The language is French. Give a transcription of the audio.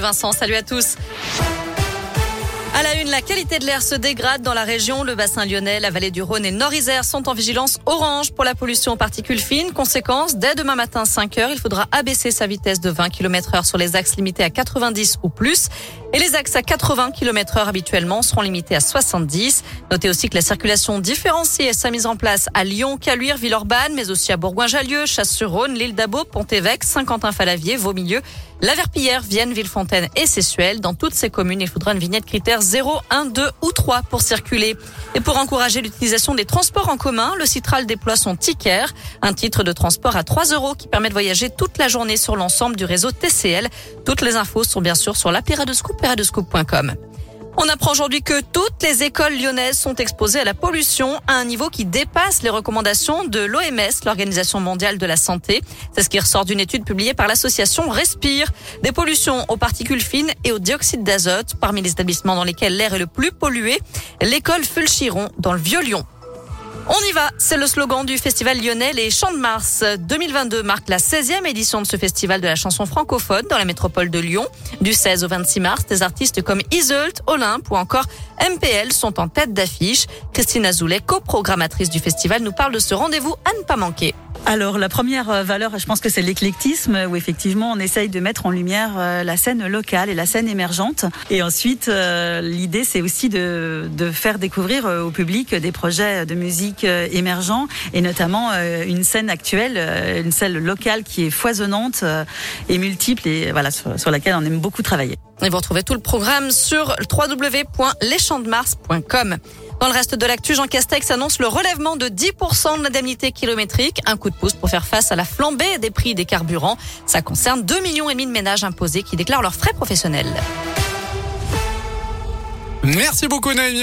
Vincent, salut à tous. À la une, la qualité de l'air se dégrade dans la région. Le bassin lyonnais, la vallée du Rhône et Nord-Isère sont en vigilance orange pour la pollution aux particules fines. Conséquence, dès demain matin 5 heures, il faudra abaisser sa vitesse de 20 km heure sur les axes limités à 90 ou plus. Et les axes à 80 km heure habituellement seront limités à 70. Notez aussi que la circulation différenciée est mise en place à Lyon, Caluire, Villeurbanne, mais aussi à Bourgoin-Jallieu, Chasse-sur-Rhône, l'île d'Abo, Pont-Évêque, Saint-Quentin-Falavier, Vaumilieu, La Verpillière, Vienne, Villefontaine et Sessuel. Dans toutes ces communes, il faudra une vignette critère 0, 1, 2 ou 3 pour circuler. Et pour encourager l'utilisation des transports en commun, le Citral déploie son ticket, un titre de transport à 3 euros qui permet de voyager toute la journée sur l'ensemble du réseau TCL. Toutes les infos sont bien sûr sur l'appli on apprend aujourd'hui que toutes les écoles lyonnaises sont exposées à la pollution à un niveau qui dépasse les recommandations de l'OMS, l'Organisation mondiale de la santé. C'est ce qui ressort d'une étude publiée par l'association Respire. Des pollutions aux particules fines et au dioxyde d'azote. Parmi les établissements dans lesquels l'air est le plus pollué, l'école Fulchiron dans le Vieux-Lyon. On y va, c'est le slogan du festival lyonnais Les Chants de Mars. 2022 marque la 16e édition de ce festival de la chanson francophone dans la métropole de Lyon. Du 16 au 26 mars, des artistes comme Iseult, Olympe ou encore MPL sont en tête d'affiche. Christine Azoulay, coprogrammatrice du festival, nous parle de ce rendez-vous à ne pas manquer. Alors la première euh, valeur, je pense que c'est l'éclectisme, où effectivement on essaye de mettre en lumière euh, la scène locale et la scène émergente. Et ensuite, euh, l'idée c'est aussi de, de, faire découvrir au public des projets de musique émergents et notamment une scène actuelle, une scène locale qui est foisonnante et multiple et voilà sur, sur laquelle on aime beaucoup travailler. Et vous retrouvez tout le programme sur www.leschantsdemars.com. Dans le reste de l'actu, Jean Castex annonce le relèvement de 10% de l'indemnité kilométrique. Un coup de pouce pour faire face à la flambée des prix des carburants. Ça concerne 2 millions de ménages imposés qui déclarent leurs frais professionnels. Merci beaucoup Naomi.